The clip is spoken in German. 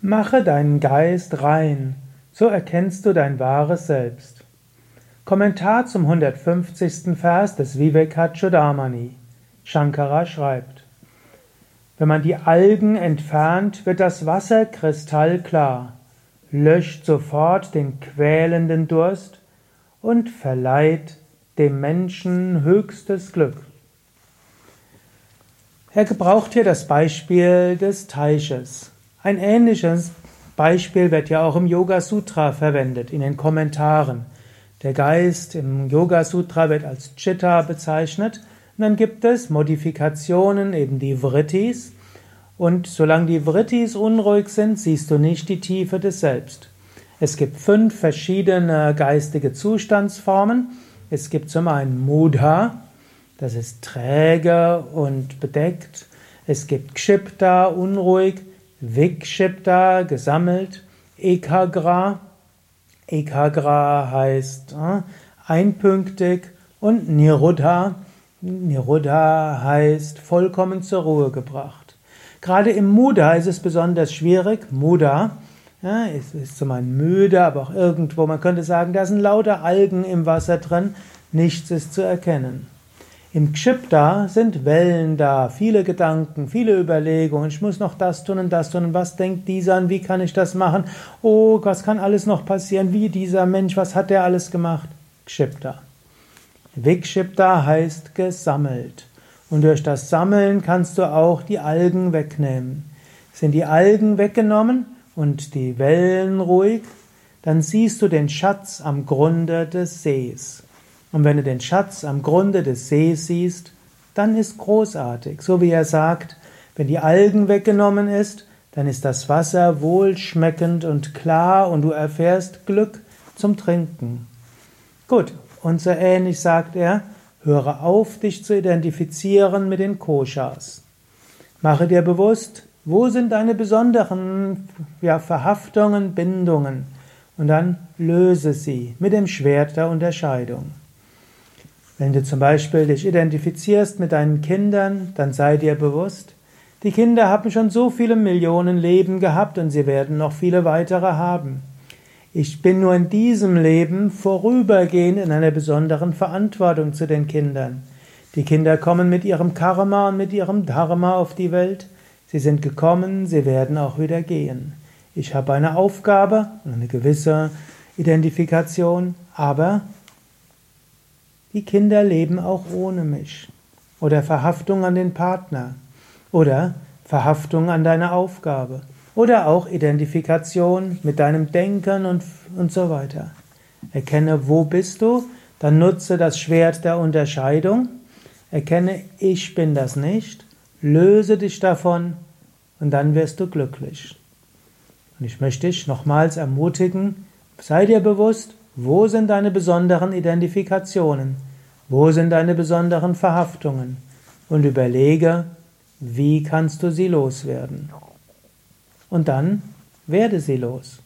Mache deinen Geist rein, so erkennst du dein wahres Selbst. Kommentar zum 150. Vers des Vivekachudamani. Shankara schreibt: Wenn man die Algen entfernt, wird das Wasser kristallklar, löscht sofort den quälenden Durst und verleiht dem Menschen höchstes Glück. Er gebraucht hier das Beispiel des Teiches. Ein ähnliches Beispiel wird ja auch im Yoga Sutra verwendet, in den Kommentaren. Der Geist im Yoga Sutra wird als Chitta bezeichnet. Und dann gibt es Modifikationen, eben die Vrittis. Und solange die Vrittis unruhig sind, siehst du nicht die Tiefe des Selbst. Es gibt fünf verschiedene geistige Zustandsformen. Es gibt zum einen Mudha, das ist träge und bedeckt. Es gibt Kshipta, unruhig. Vikshipta, gesammelt, Ekagra, Ekagra heißt äh, einpünktig und Niruddha, Niruddha heißt vollkommen zur Ruhe gebracht. Gerade im Muda ist es besonders schwierig. Muda ja, ist, ist zum einen müde, aber auch irgendwo, man könnte sagen, da sind lauter Algen im Wasser drin, nichts ist zu erkennen. Im Kshipta sind Wellen da, viele Gedanken, viele Überlegungen. Ich muss noch das tun und das tun. Und was denkt dieser an? Wie kann ich das machen? Oh, was kann alles noch passieren? Wie dieser Mensch? Was hat der alles gemacht? Kshipta. Vikshipta heißt gesammelt. Und durch das Sammeln kannst du auch die Algen wegnehmen. Sind die Algen weggenommen und die Wellen ruhig, dann siehst du den Schatz am Grunde des Sees. Und wenn du den Schatz am Grunde des Sees siehst, dann ist großartig. So wie er sagt, wenn die Algen weggenommen ist, dann ist das Wasser wohlschmeckend und klar und du erfährst Glück zum Trinken. Gut, und so ähnlich sagt er, höre auf, dich zu identifizieren mit den Koshas. Mache dir bewusst, wo sind deine besonderen ja, Verhaftungen, Bindungen, und dann löse sie mit dem Schwert der Unterscheidung. Wenn du zum Beispiel dich identifizierst mit deinen Kindern, dann sei dir bewusst, die Kinder haben schon so viele Millionen Leben gehabt und sie werden noch viele weitere haben. Ich bin nur in diesem Leben vorübergehend in einer besonderen Verantwortung zu den Kindern. Die Kinder kommen mit ihrem Karma und mit ihrem Dharma auf die Welt. Sie sind gekommen, sie werden auch wieder gehen. Ich habe eine Aufgabe, eine gewisse Identifikation, aber die Kinder leben auch ohne mich. Oder Verhaftung an den Partner. Oder Verhaftung an deine Aufgabe. Oder auch Identifikation mit deinem Denken und, und so weiter. Erkenne, wo bist du, dann nutze das Schwert der Unterscheidung. Erkenne, ich bin das nicht. Löse dich davon und dann wirst du glücklich. Und ich möchte dich nochmals ermutigen, sei dir bewusst, wo sind deine besonderen Identifikationen? Wo sind deine besonderen Verhaftungen? Und überlege, wie kannst du sie loswerden? Und dann werde sie los.